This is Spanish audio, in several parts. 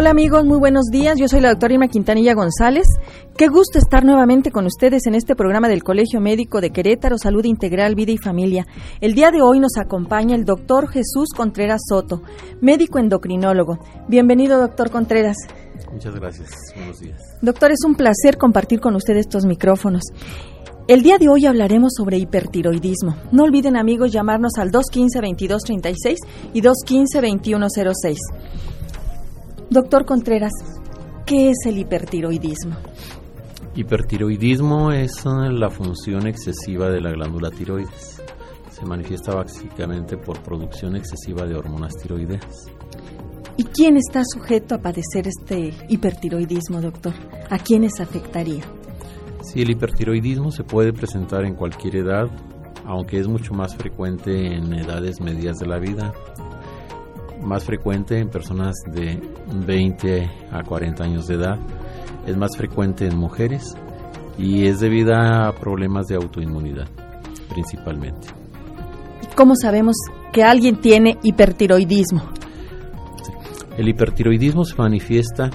Hola amigos, muy buenos días. Yo soy la doctora Irma Quintanilla González. Qué gusto estar nuevamente con ustedes en este programa del Colegio Médico de Querétaro, Salud Integral, Vida y Familia. El día de hoy nos acompaña el doctor Jesús Contreras Soto, médico endocrinólogo. Bienvenido, doctor Contreras. Muchas gracias. Buenos días. Doctor, es un placer compartir con usted estos micrófonos. El día de hoy hablaremos sobre hipertiroidismo. No olviden amigos llamarnos al 215-2236 y 215-2106. Doctor Contreras, ¿qué es el hipertiroidismo? Hipertiroidismo es eh, la función excesiva de la glándula tiroides. Se manifiesta básicamente por producción excesiva de hormonas tiroideas. ¿Y quién está sujeto a padecer este hipertiroidismo, doctor? ¿A quiénes afectaría? Sí, el hipertiroidismo se puede presentar en cualquier edad, aunque es mucho más frecuente en edades medias de la vida, más frecuente en personas de 20 a 40 años de edad, es más frecuente en mujeres y es debido a problemas de autoinmunidad principalmente. ¿Cómo sabemos que alguien tiene hipertiroidismo? El hipertiroidismo se manifiesta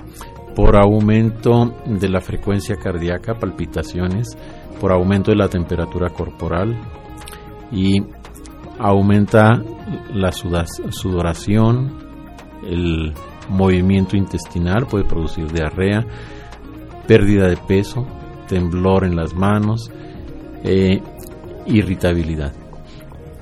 por aumento de la frecuencia cardíaca, palpitaciones, por aumento de la temperatura corporal y aumenta la sudoración, el movimiento intestinal puede producir diarrea, pérdida de peso, temblor en las manos, eh, irritabilidad.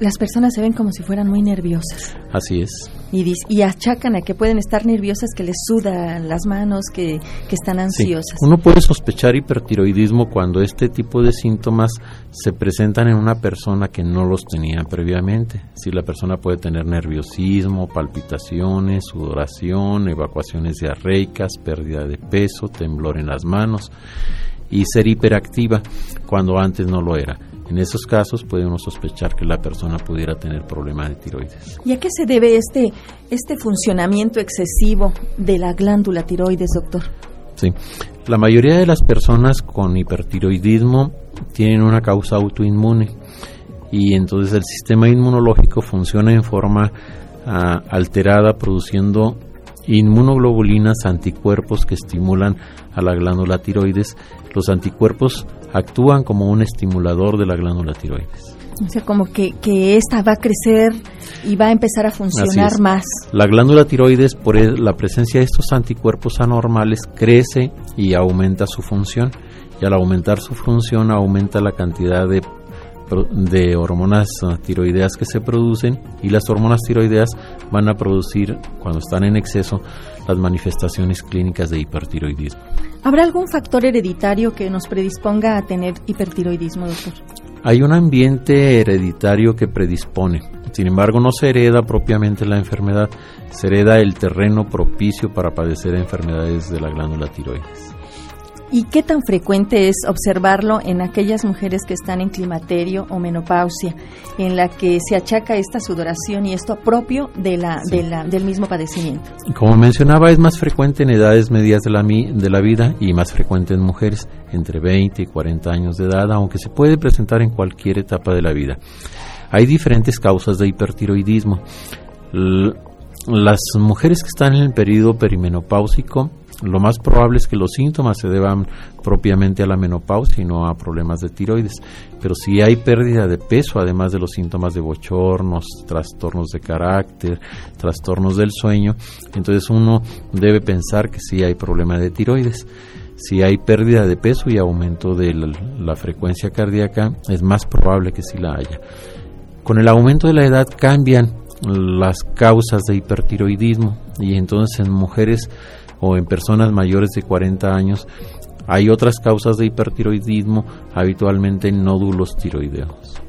Las personas se ven como si fueran muy nerviosas. Así es y, achacan a que pueden estar nerviosas, que les sudan las manos, que, están ansiosas. Uno puede sospechar hipertiroidismo cuando este tipo de síntomas se presentan en una persona que no los tenía previamente. Si la persona puede tener nerviosismo, palpitaciones, sudoración, evacuaciones diarreicas, pérdida de peso, temblor en las manos y ser hiperactiva cuando antes no lo era. En esos casos puede uno sospechar que la persona pudiera tener problemas de tiroides. ¿Y a qué se debe este, este funcionamiento excesivo de la glándula tiroides, doctor? Sí, la mayoría de las personas con hipertiroidismo tienen una causa autoinmune y entonces el sistema inmunológico funciona en forma ah, alterada produciendo inmunoglobulinas, anticuerpos que estimulan a la glándula tiroides. Los anticuerpos actúan como un estimulador de la glándula tiroides. O sea, como que, que esta va a crecer y va a empezar a funcionar más. La glándula tiroides, por la presencia de estos anticuerpos anormales, crece y aumenta su función. Y al aumentar su función, aumenta la cantidad de de hormonas ah, tiroideas que se producen y las hormonas tiroideas van a producir, cuando están en exceso, las manifestaciones clínicas de hipertiroidismo. ¿Habrá algún factor hereditario que nos predisponga a tener hipertiroidismo, doctor? Hay un ambiente hereditario que predispone. Sin embargo, no se hereda propiamente la enfermedad, se hereda el terreno propicio para padecer enfermedades de la glándula tiroides. ¿Y qué tan frecuente es observarlo en aquellas mujeres que están en climaterio o menopausia, en la que se achaca esta sudoración y esto propio de la, del mismo padecimiento? Como mencionaba, es más frecuente en edades medias de la, de la vida y más frecuente en mujeres entre 20 y 40 años de edad, aunque se puede presentar en cualquier etapa de la vida. Hay diferentes causas de hipertiroidismo. las mujeres que están en el periodo perimenopáusico lo más probable es que los síntomas se deban propiamente a la menopausia y no a problemas de tiroides. Pero si hay pérdida de peso, además de los síntomas de bochornos, trastornos de carácter, trastornos del sueño, entonces uno debe pensar que sí hay problema de tiroides. Si hay pérdida de peso y aumento de la, frecuencia cardíaca, es más probable que sí la haya. Con el aumento de la edad cambian las causas de hipertiroidismo y entonces en mujeres o en personas mayores de 40 años. Hay otras causas de hipertiroidismo, habitualmente nódulos tiroideos.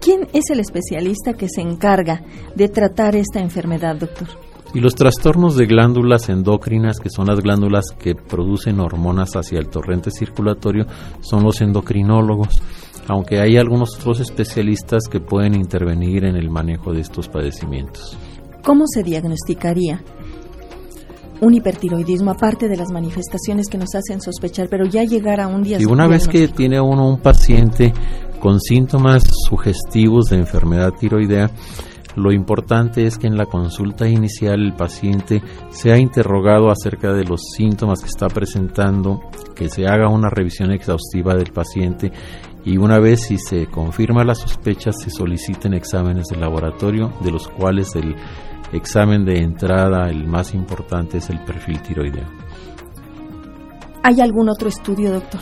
¿Quién es el especialista que se encarga de tratar esta enfermedad, doctor? Y los trastornos de glándulas endocrinas, que son las glándulas que producen hormonas hacia el torrente circulatorio, son los endocrinólogos, aunque hay algunos otros especialistas que pueden intervenir en el manejo de estos padecimientos. ¿Cómo se diagnosticaría un hipertiroidismo, aparte de las manifestaciones que nos hacen sospechar, pero ya llegar a un día. Y una vez que tiene uno un paciente con síntomas sugestivos de enfermedad tiroidea, lo importante es que en la consulta inicial el paciente sea interrogado acerca de los síntomas que está presentando, que se haga una revisión exhaustiva del paciente y una vez si se confirma la sospecha se soliciten exámenes de laboratorio de los cuales el examen de entrada, el más importante, es el perfil tiroideo. ¿Hay algún otro estudio, doctor?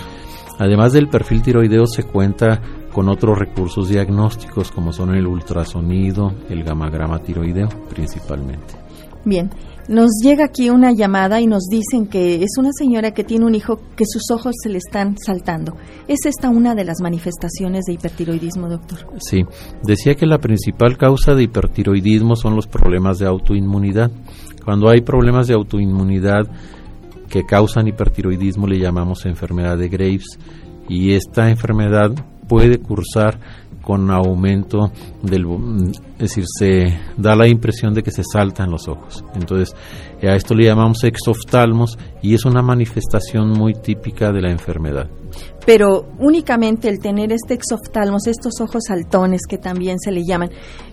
Además del perfil tiroideo se cuenta con otros recursos diagnósticos como son el ultrasonido, el gamagrama tiroideo principalmente. Bien, nos llega aquí una llamada y nos dicen que es una señora que tiene un hijo que sus ojos se le están saltando. ¿Es esta una de las manifestaciones de hipertiroidismo, doctor? Sí, decía que la principal causa de hipertiroidismo son los problemas de autoinmunidad. Cuando hay problemas de autoinmunidad que causan hipertiroidismo le llamamos enfermedad de Graves y esta enfermedad puede cursar con aumento del es decir se da la impresión de que se saltan los ojos. Entonces a esto le llamamos exoftalmos y es una manifestación muy típica de la enfermedad pero únicamente el tener este exoftalmos, estos ojos saltones que también se le llaman,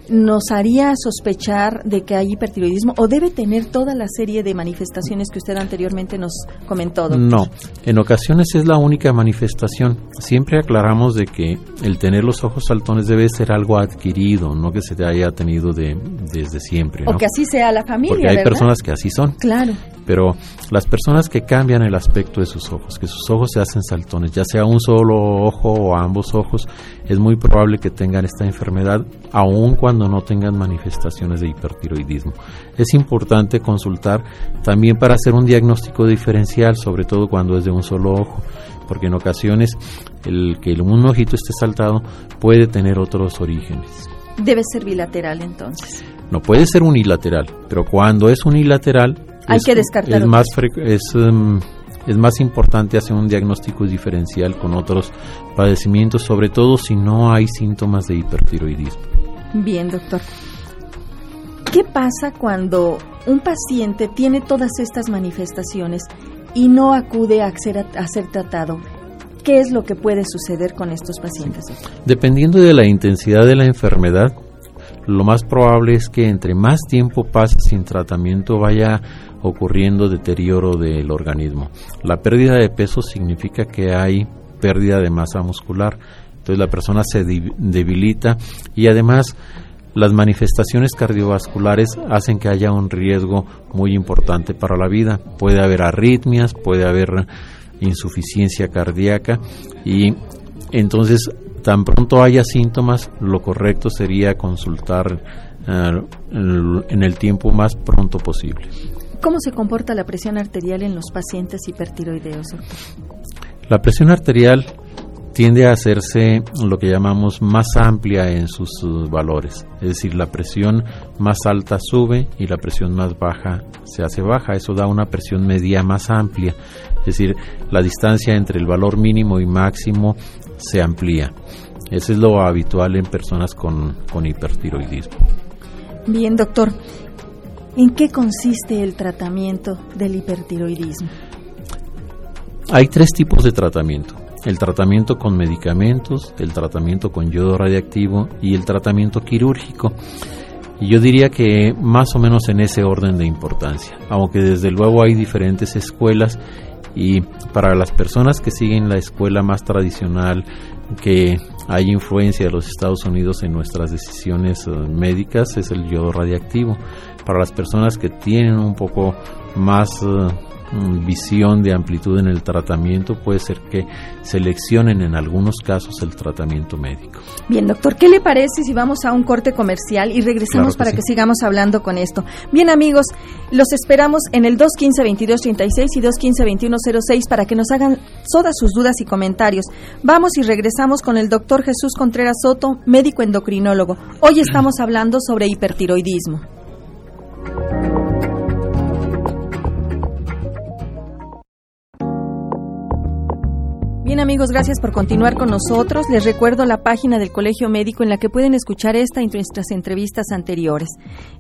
nos haría sospechar de que hay hipertiroidismo o debe tener toda la serie de manifestaciones que usted anteriormente nos comentó. No, en ocasiones es la única manifestación. Siempre aclaramos de que el tener los ojos saltones debe ser algo adquirido, no que se te haya tenido de, desde siempre. O que así sea la familia. Porque hay personas que así Claro. Pero las personas que cambian el aspecto de sus ojos, que sus ojos se hacen saltones, ya sea un solo ojo o ambos ojos, es muy probable que tengan esta enfermedad, aun cuando no tengan manifestaciones de hipertiroidismo. Es importante consultar también para hacer un diagnóstico diferencial, sobre todo cuando es de un solo ojo, porque en ocasiones el que un ojito esté saltado puede tener otros orígenes. Debe ser bilateral entonces. No puede ser unilateral, pero cuando es unilateral hay que descartarlo. Es más, es, em, es más importante hacer un diagnóstico diferencial con otros padecimientos, sobre todo si no hay síntomas de hipertiroidismo. Bien, doctor. ¿Qué pasa cuando un paciente tiene todas estas manifestaciones y no acude a ser, a ser tratado? ¿Qué es lo que puede suceder con estos pacientes? Dependiendo de la intensidad de la enfermedad, lo más probable es que entre más tiempo pase sin tratamiento vaya ocurriendo deterioro del organismo. La pérdida de peso significa que hay pérdida de masa muscular, entonces la persona se debilita y además las manifestaciones cardiovasculares hacen que haya un riesgo muy importante para la vida. Puede haber arritmias, puede haber insuficiencia cardíaca y entonces tan pronto haya síntomas, lo correcto sería consultar eh, en el tiempo más pronto posible. ¿Cómo se comporta la presión arterial en los pacientes hipertiroideos? La presión arterial tiende a hacerse lo que llamamos más amplia en sus valores, es decir, la presión más alta sube y la presión más baja se hace baja, eso da una presión media más amplia, es decir, la distancia entre el valor mínimo y máximo se amplía. Eso es lo habitual en personas con, con hipertiroidismo. Bien, doctor. ¿En qué consiste el tratamiento del hipertiroidismo? Hay tres tipos de tratamiento. El tratamiento con medicamentos, el tratamiento con yodo radiactivo y el tratamiento quirúrgico. Y yo diría que más o menos en ese orden de importancia, aunque desde luego hay diferentes escuelas y para las personas que siguen la escuela más tradicional, que hay influencia de los Estados Unidos en nuestras decisiones eh, médicas, es el yodo radiactivo. Para las personas que tienen un poco más eh, visión de amplitud en el tratamiento, puede ser que seleccionen en algunos casos el tratamiento médico. Bien, doctor, ¿qué le parece si vamos a un corte comercial y regresamos para que sigamos hablando con esto? Bien, amigos, los esperamos en el 215-2236 y 215-2106 para que nos hagan todas sus dudas y comentarios. Vamos y regresamos con el doctor Jesús Contreras Soto, médico endocrinólogo. Hoy estamos hablando sobre hipertiroidismo. Amigos, gracias por continuar con nosotros. Les recuerdo la página del Colegio Médico en la que pueden escuchar esta y nuestras entrevistas anteriores.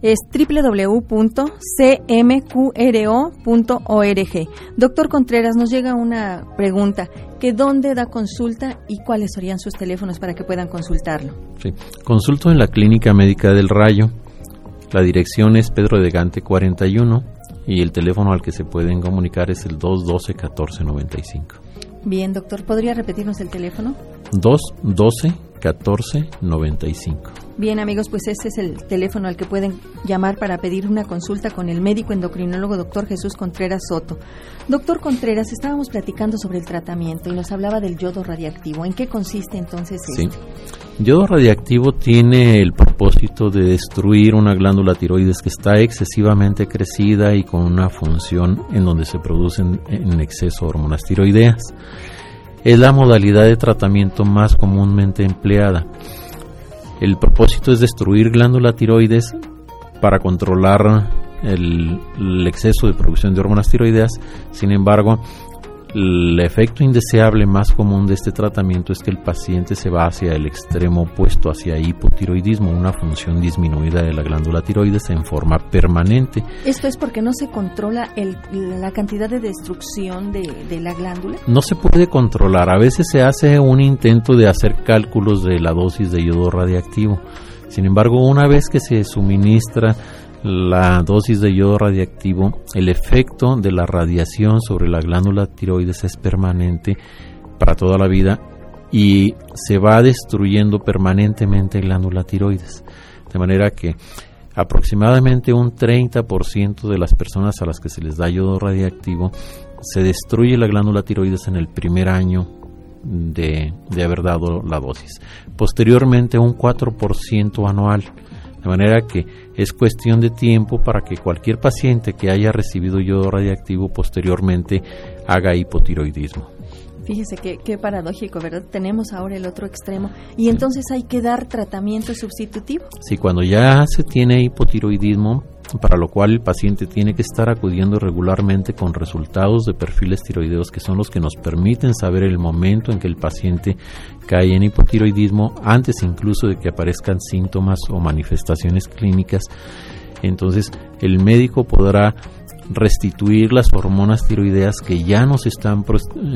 Es www.cmqro.org. Doctor Contreras, nos llega una pregunta. ¿Que ¿Dónde da consulta y cuáles serían sus teléfonos para que puedan consultarlo? Sí, consulto en la Clínica Médica del Rayo La dirección es Pedro de Gante 41 y el teléfono al que se pueden comunicar es el 212-1495. Bien, doctor, ¿podría repetirnos el teléfono? 212-1495. Bien amigos, pues ese es el teléfono al que pueden llamar para pedir una consulta con el médico endocrinólogo doctor Jesús Contreras Soto. Doctor Contreras, estábamos platicando sobre el tratamiento y nos hablaba del yodo radiactivo. ¿En qué consiste entonces sí. Este? Yodo radiactivo tiene el de destruir una glándula tiroides que está excesivamente crecida y con una función en donde se producen en exceso hormonas tiroideas. Es la modalidad de tratamiento más comúnmente empleada. El propósito es destruir glándula tiroides para controlar el, exceso de producción de hormonas tiroideas. Sin embargo, el efecto indeseable más común de este tratamiento es que el paciente se va hacia el extremo opuesto, hacia hipotiroidismo, una función disminuida de la glándula tiroides en forma permanente. ¿Esto es porque no se controla la cantidad de destrucción de, de la glándula? No se puede controlar. A veces se hace un intento de hacer cálculos de la dosis de yodo radiactivo. Sin embargo, una vez que se suministra la dosis de yodo radiactivo, el efecto de la radiación sobre la glándula tiroides es permanente para toda la vida y se va destruyendo permanentemente glándula tiroides. De manera que aproximadamente un 30% de las personas a las que se les da yodo radiactivo se destruye la glándula tiroides en el primer año de, de haber dado la dosis. Posteriormente un 4% anual. De manera que es cuestión de tiempo para que cualquier paciente que haya recibido yodo radiactivo posteriormente haga hipotiroidismo. Fíjese qué, paradójico, ¿verdad? Tenemos ahora el otro extremo y entonces hay que dar tratamiento sustitutivo. Sí, cuando ya se tiene hipotiroidismo, para lo cual el paciente tiene que estar acudiendo regularmente con resultados de perfiles tiroideos que son los que nos permiten saber el momento en que el paciente cae en hipotiroidismo antes incluso de que aparezcan síntomas o manifestaciones clínicas. Entonces el médico podrá restituir las hormonas tiroideas que ya nos están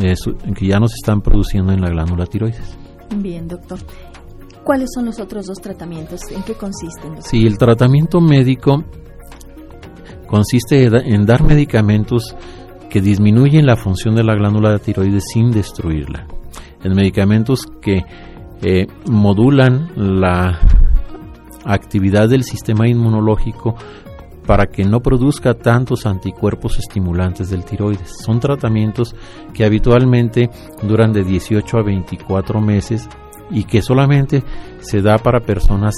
eh, que ya nos están produciendo en la glándula tiroides. Bien, doctor. ¿Cuáles son los otros dos tratamientos? ¿En qué consisten? Sí, el tratamiento médico consiste en dar medicamentos que disminuyen la función de la glándula tiroides sin destruirla. En medicamentos que eh, modulan la actividad del sistema inmunológico para que no produzca tantos anticuerpos estimulantes del tiroides. Son tratamientos que habitualmente duran de 18 a 24 meses y que solamente se da para personas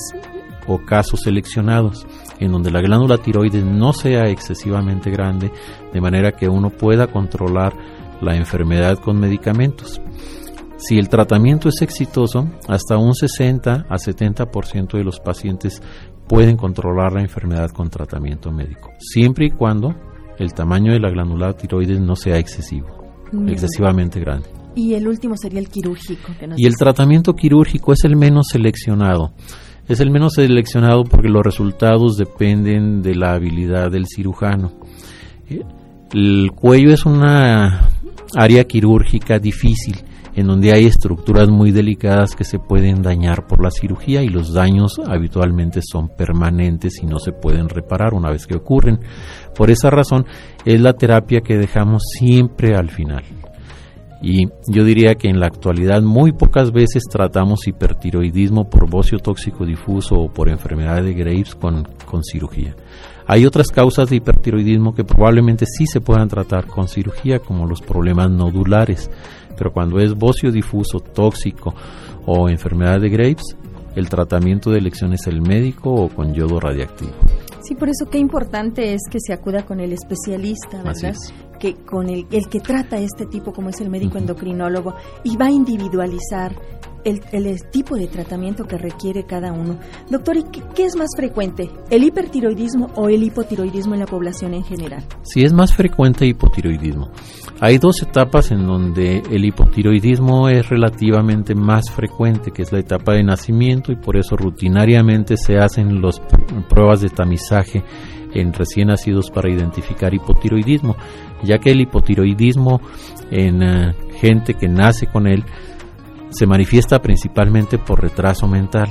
o casos seleccionados en donde la glándula tiroides no sea excesivamente grande, de manera que uno pueda controlar la enfermedad con medicamentos. Si el tratamiento es exitoso, hasta un 60 a 70% de los pacientes pueden controlar la enfermedad con tratamiento médico, siempre y cuando el tamaño de la glándula tiroides no sea excesivo, excesivamente grande. Y el último sería el quirúrgico. y el tratamiento quirúrgico es el menos seleccionado. Es el menos seleccionado porque los resultados dependen de la habilidad del cirujano. El cuello es una área quirúrgica difícil en donde hay estructuras muy delicadas que se pueden dañar por la cirugía y los daños habitualmente son permanentes y no se pueden reparar una vez que ocurren. Por esa razón es la terapia que dejamos siempre al final. Y yo diría que en la actualidad muy pocas veces tratamos hipertiroidismo por bocio tóxico difuso o por enfermedad de Graves con, con cirugía. Hay otras causas de hipertiroidismo que probablemente sí se puedan tratar con cirugía, como los problemas nodulares, pero cuando es bocio difuso, tóxico o enfermedad de Graves, el tratamiento de elección es el médico o con yodo radiactivo. Sí, por eso qué importante es que se acuda con el especialista, ¿verdad? Que con el, el, que trata este tipo, como es el médico endocrinólogo, y va a individualizar el, tipo de tratamiento que requiere cada uno. Doctor, ¿y qué, es más frecuente, el hipertiroidismo o el hipotiroidismo en la población en general? Sí, es más frecuente hipotiroidismo. Hay dos etapas en donde el hipotiroidismo es relativamente más frecuente, que es la etapa de nacimiento y por eso rutinariamente se hacen las pruebas de tamizaje en recién nacidos para identificar hipotiroidismo, ya que el hipotiroidismo en eh, gente que nace con él se manifiesta principalmente por retraso mental.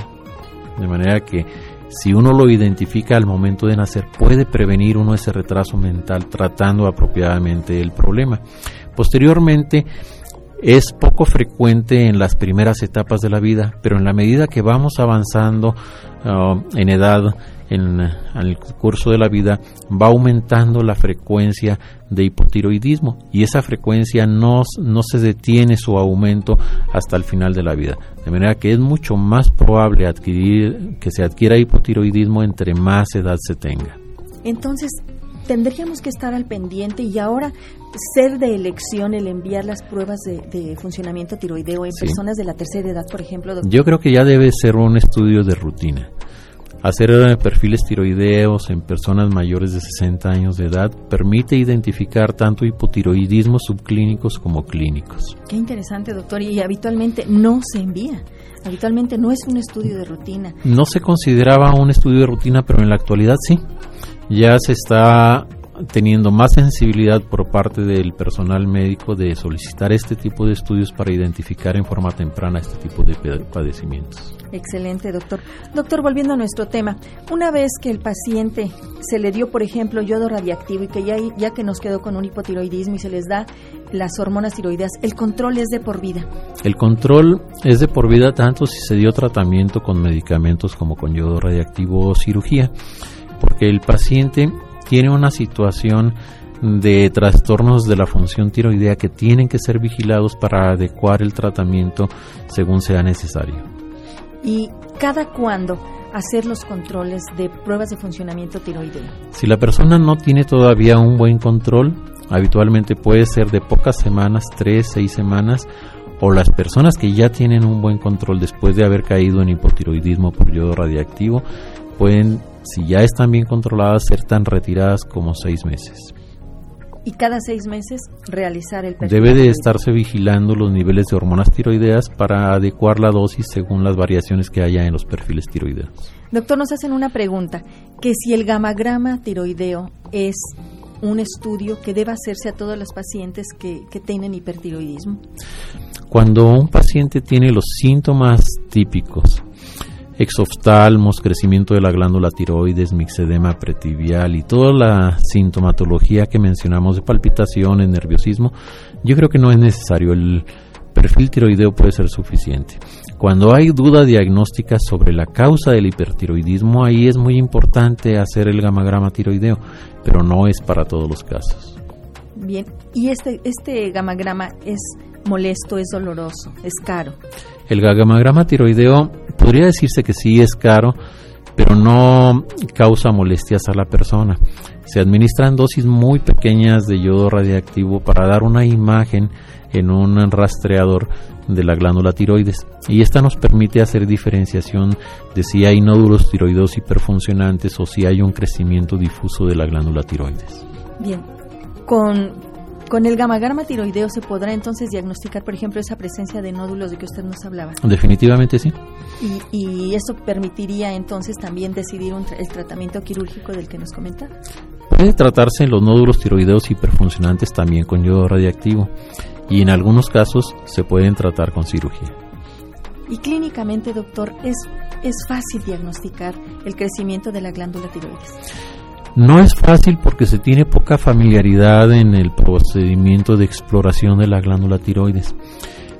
De manera que si uno lo identifica al momento de nacer, puede prevenir uno ese retraso mental tratando apropiadamente el problema. Posteriormente, es poco frecuente en las primeras etapas de la vida, pero en la medida que vamos avanzando uh, en edad, en, el curso de la vida, va aumentando la frecuencia de hipotiroidismo y esa frecuencia no, no se detiene su aumento hasta el final de la vida. De manera que es mucho más probable adquirir, que se adquiera hipotiroidismo entre más edad se tenga. Entonces, tendríamos que estar al pendiente y ahora ser de elección el enviar las pruebas de, funcionamiento tiroideo en personas de la tercera edad, por ejemplo. Yo creo que ya debe ser un estudio de rutina. Hacer perfiles tiroideos en personas mayores de 60 años de edad permite identificar tanto hipotiroidismos subclínicos como clínicos. Qué interesante, doctor. Y habitualmente no se envía. Habitualmente no es un estudio de rutina. No se consideraba un estudio de rutina, pero en la actualidad sí. Ya se está teniendo más sensibilidad por parte del personal médico de solicitar este tipo de estudios para identificar en forma temprana este tipo de padecimientos. Excelente, doctor. Doctor, volviendo a nuestro tema, una vez que el paciente se le dio, por ejemplo, yodo radiactivo y que ya, ya que nos quedó con un hipotiroidismo y se les da las hormonas tiroideas, ¿el control es de por vida? El control es de por vida tanto si se dio tratamiento con medicamentos como con yodo radiactivo o cirugía, porque el paciente tiene una situación de trastornos de la función tiroidea que tienen que ser vigilados para adecuar el tratamiento según sea necesario. ¿Y cada cuándo hacer los controles de pruebas de funcionamiento tiroideo? Si la persona no tiene todavía un buen control, habitualmente puede ser de pocas semanas, tres, seis semanas, o las personas que ya tienen un buen control después de haber caído en hipotiroidismo por yodo radiactivo, pueden si ya están bien controladas, ser tan retiradas como seis meses. Y cada seis meses realizar el. Debe de estarse vigilando los niveles de hormonas tiroideas para adecuar la dosis según las variaciones que haya en los perfiles tiroideos. Doctor, nos hacen una pregunta, que si el gamagrama tiroideo es un estudio que deba hacerse a todos los pacientes que, que tienen hipertiroidismo. Cuando un paciente tiene los síntomas típicos exoftalmos, crecimiento de la glándula tiroides, mixedema pretibial y toda la sintomatología que mencionamos de palpitaciones, nerviosismo, yo creo que no es necesario. El perfil tiroideo puede ser suficiente. Cuando hay duda diagnóstica sobre la causa del hipertiroidismo, ahí es muy importante hacer el gamagrama tiroideo, pero no es para todos los casos. Bien, y este, este gamagrama es molesto, es doloroso, es caro. El gamagrama tiroideo podría decirse que sí es caro, pero no causa molestias a la persona. Se administran dosis muy pequeñas de yodo radiactivo para dar una imagen en un rastreador de la glándula tiroides y esta nos permite hacer diferenciación de si hay nódulos tiroidos hiperfuncionantes o si hay un crecimiento difuso de la glándula tiroides. Bien, con con el gamagrama tiroideo se podrá entonces diagnosticar, por ejemplo, esa presencia de nódulos de que usted nos hablaba. Definitivamente sí. Y, y eso permitiría entonces también decidir el tratamiento quirúrgico del que nos comentaba. Puede tratarse en los nódulos tiroideos hiperfuncionantes también con yodo radiactivo y en algunos casos se pueden tratar con cirugía. Y clínicamente, doctor, es, es fácil diagnosticar el crecimiento de la glándula tiroides. No es fácil porque se tiene poca familiaridad en el procedimiento de exploración de la glándula tiroides.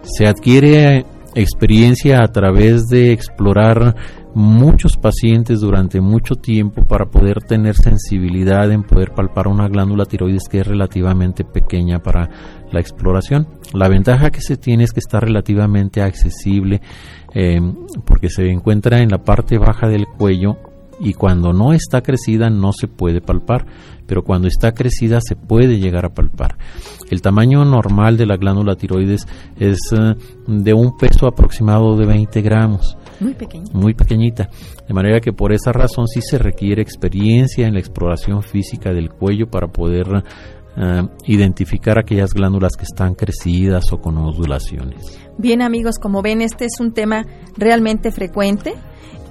Se adquiere experiencia a través de explorar muchos pacientes durante mucho tiempo para poder tener sensibilidad en poder palpar una glándula tiroides que es relativamente pequeña para la exploración. La ventaja que se tiene es que está relativamente accesible eh, porque se encuentra en la parte baja del cuello y cuando no está crecida no se puede palpar, pero cuando está crecida se puede llegar a palpar. El tamaño normal de la glándula tiroides es eh, de un peso aproximado de 20 gramos. Muy pequeñita. Muy pequeñita. De manera que por esa razón sí se requiere experiencia en la exploración física del cuello para poder eh, identificar aquellas glándulas que están crecidas o con ondulaciones. Bien amigos, como ven, este es un tema realmente frecuente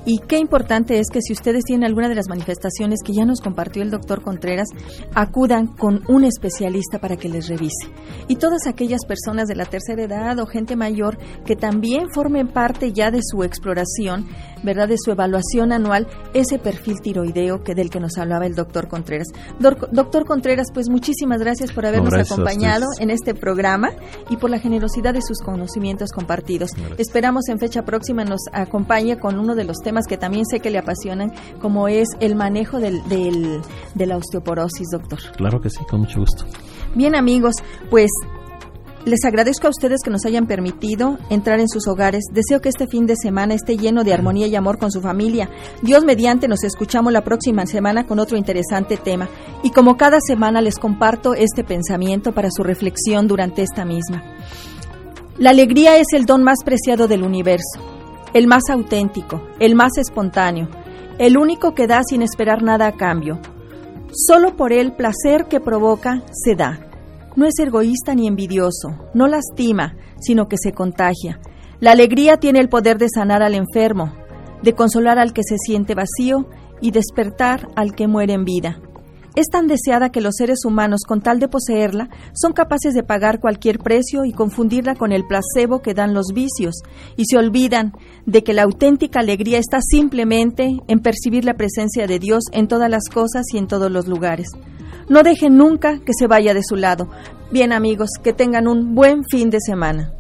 Y qué importante es que si ustedes tienen alguna de las manifestaciones que ya nos compartió el doctor Contreras, acudan con un especialista para que les revise. Y todas aquellas personas de la tercera edad o gente mayor que también formen parte ya de su exploración, ¿verdad? De su evaluación anual, ese perfil tiroideo que del que nos hablaba el doctor Contreras. doctor Contreras, pues muchísimas gracias por habernos acompañado en este programa y por la generosidad de sus conocimientos compartidos. Esperamos en fecha próxima nos acompañe con uno de los temas que también sé que le apasionan, como es el manejo del, de la osteoporosis, doctor. Claro que sí, con mucho gusto. Bien amigos, pues les agradezco a ustedes que nos hayan permitido entrar en sus hogares. Deseo que este fin de semana esté lleno de armonía y amor con su familia. Dios mediante nos escuchamos la próxima semana con otro interesante tema. Y como cada semana les comparto este pensamiento para su reflexión durante esta misma. La alegría es el don más preciado del universo el más auténtico, el más espontáneo, el único que da sin esperar nada a cambio. Solo por el placer que provoca se da. No es egoísta ni envidioso, no lastima, sino que se contagia. La alegría tiene el poder de sanar al enfermo, de consolar al que se siente vacío y despertar al que muere en vida. Es tan deseada que los seres humanos, con tal de poseerla, son capaces de pagar cualquier precio y confundirla con el placebo que dan los vicios, y se olvidan de que la auténtica alegría está simplemente en percibir la presencia de Dios en todas las cosas y en todos los lugares. No dejen nunca que se vaya de su lado. Bien amigos, que tengan un buen fin de semana.